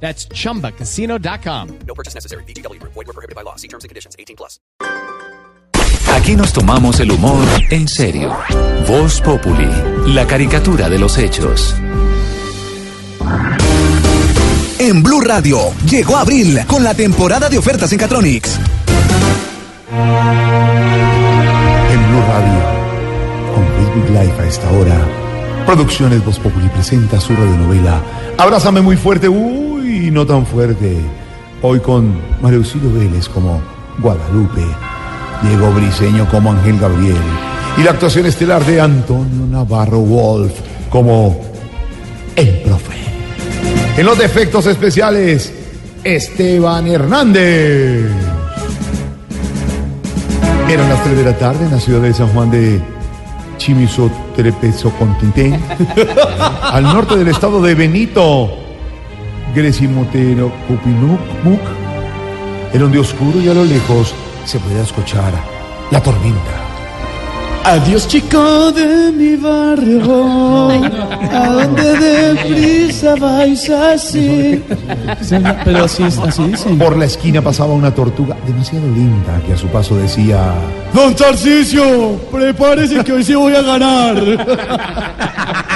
That's chumbacasino.com. No purchase necessary. BGW. Void were prohibited by law. See terms and conditions. 18 plus. Aquí nos tomamos el humor en serio. Voz Populi, la caricatura de los hechos. En Blue Radio llegó abril con la temporada de ofertas en Catronics. En Blue Radio, con Facebook Live a esta hora, Producciones Voz Populi presenta su radionovela Abrázame muy fuerte, uy, no tan fuerte. Hoy con Auxilio Vélez como Guadalupe, Diego Briseño como Ángel Gabriel y la actuación estelar de Antonio Navarro Wolf como el profe. En los defectos especiales, Esteban Hernández. Eran las 3 de la tarde en la ciudad de San Juan de Chimisoterepeso Continten, al norte del estado de Benito, Gresimotero Cupinuc, era un día oscuro y a lo lejos se podía escuchar la tormenta. Adiós chico de mi barrio, a donde deprisa vais así. Pero así, así dicen. Por la esquina pasaba una tortuga demasiado linda que a su paso decía... Don Tarcisio, prepárese que hoy sí voy a ganar.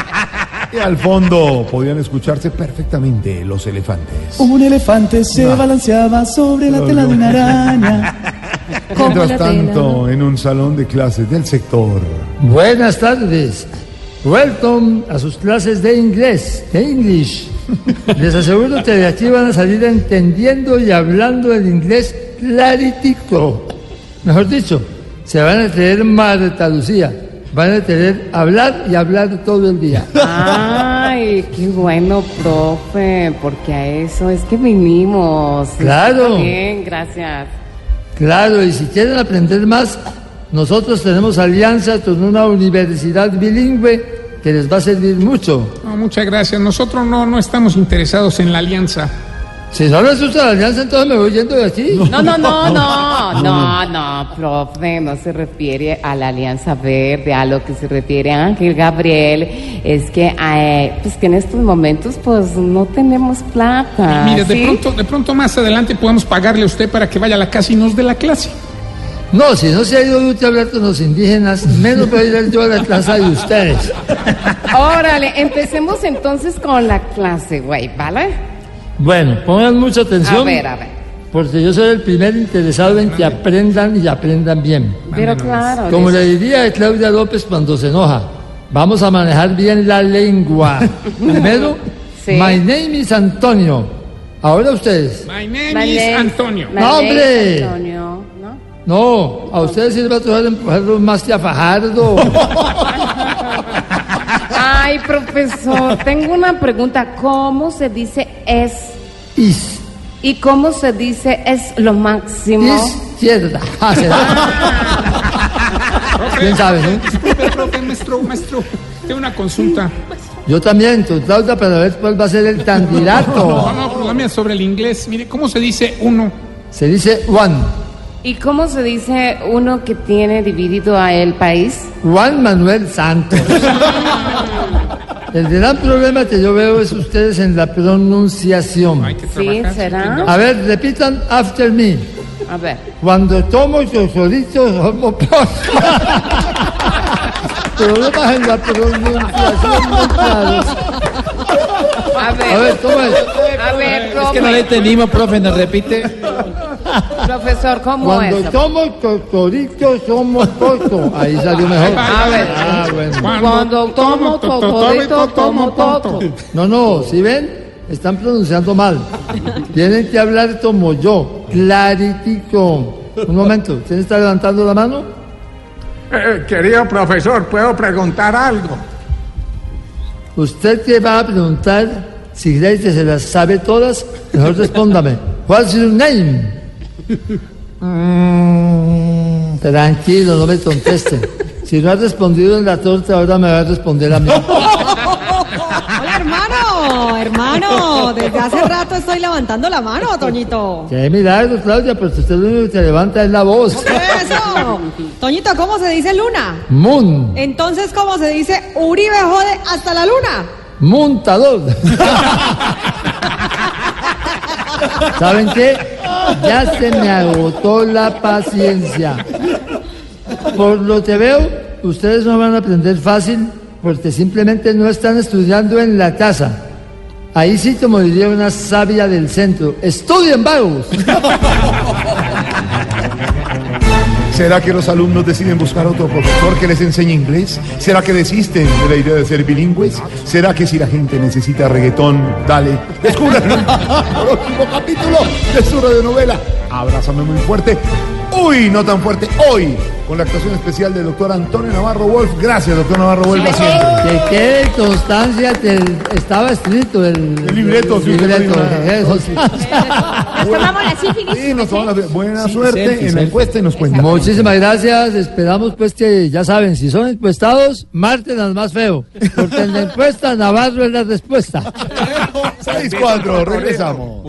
Y al fondo podían escucharse perfectamente los elefantes. Un elefante se balanceaba sobre la tela de una araña. Mientras tanto, en un salón de clases del sector... Buenas tardes. Welcome a sus clases de inglés, de English. Les aseguro que de aquí van a salir entendiendo y hablando el inglés claritico. Mejor dicho, se van a tener Marta Lucía. Van a tener hablar y hablar todo el día. Ay, qué bueno, profe, porque a eso es que vinimos. Claro. Está bien, gracias. Claro, y si quieren aprender más, nosotros tenemos alianza con una universidad bilingüe que les va a servir mucho. No, muchas gracias. Nosotros no, no estamos interesados en la alianza. Si no les gusta la alianza, entonces me voy yendo de aquí. No, no, no, no, no, no, profe, no se refiere a la Alianza Verde, a lo que se refiere a Ángel Gabriel, es que, eh, pues que en estos momentos, pues no tenemos plata. Mire, de ¿sí? pronto, de pronto más adelante podemos pagarle a usted para que vaya a la casa y nos dé la clase. No, si no se ha ido usted a hablar con los indígenas, menos voy a ir yo a la clase de ustedes. Órale, empecemos entonces con la clase, güey, ¿vale? Bueno, pongan mucha A atención. ver, a ver. Porque yo soy el primer interesado en que aprendan y aprendan bien. Pero claro. Como le diría a Claudia López cuando se enoja, vamos a manejar bien la lengua. Primero, Sí. my name is Antonio. Ahora ustedes. My name My is name- Antonio. my No, name hombre. is Antonio, ¿no? No, a ustedes sí les va a tocar empujarlos más que a Fajardo. Ay, profesor, tengo una pregunta. ¿Cómo se dice es? Is, ¿Y cómo se dice es lo máximo? izquierda. Ah. ¿Quién sabe, no? Disculpe, profe, maestro, maestro. Tengo una consulta. Yo también, con Claudia, para ver cuál va a ser el No, candidato. no, pero la mía sobre el inglés. Mire, ¿cómo se dice uno? Se dice one. ¿Y cómo se dice uno que tiene dividido a el país? Juan Manuel Santos. El gran problema que yo veo es ustedes en la pronunciación. Hay que Sí, trabajar. ¿será? A ver, repitan after me. A ver. Cuando tomo chocolitos, como Problemas en la pronunciación muy claros. A ver, A ver, toma eso. a ver, Es que no le profe, entendimos, profe, nos repite. profesor, ¿cómo Cuando es? tomo chocolitos, somos poco. Ahí salió mejor. A ver. Ah, bueno. Cuando tomo totodito, tomo toto. No, no, si ven, están pronunciando mal. Tienen que hablar como yo, claritico. Un momento, ¿quién está levantando la mano? Eh, querido profesor, ¿puedo preguntar algo? Usted que va a preguntar, si cree que se las sabe todas, mejor respóndame. What's your name? Mm, tranquilo, no me contesten. Si no has respondido en la torta, ahora me va a responder a mí. Hola, hermano, hermano. Desde hace rato estoy levantando la mano, Toñito. Qué milagro, Claudia, pero usted lo único que te levanta es la voz. Eso. Toñito, ¿cómo se dice luna? Moon, Entonces, ¿cómo se dice Uribe jode hasta la luna? montador. ¿Saben qué? Ya se me agotó la paciencia. Por lo que veo, ustedes no van a aprender fácil porque simplemente no están estudiando en la casa. Ahí sí, como diría una sabia del centro, estudien vagos. ¿Será que los alumnos deciden buscar otro profesor que les enseñe inglés? ¿Será que desisten de la idea de ser bilingües? ¿Será que si la gente necesita reggaetón, dale? Descubran el próximo capítulo de su radionovela. Abrázame muy fuerte. Uy, no tan fuerte. Hoy, con la actuación especial del doctor Antonio Navarro Wolf. Gracias, doctor Navarro Wolf, siempre. Que quede constancia que el- estaba escrito el, El libreto, sí, libreto. usted Eso. Nos tomamos la sífilis. Sí, nos tomamos la- buena suerte en la encuesta y nos cuenta. Muchísimas gracias. Esperamos pues que, ya saben, si son encuestados, marten al más feo. Porque en la encuesta Navarro es la respuesta. 6-4, regresamos.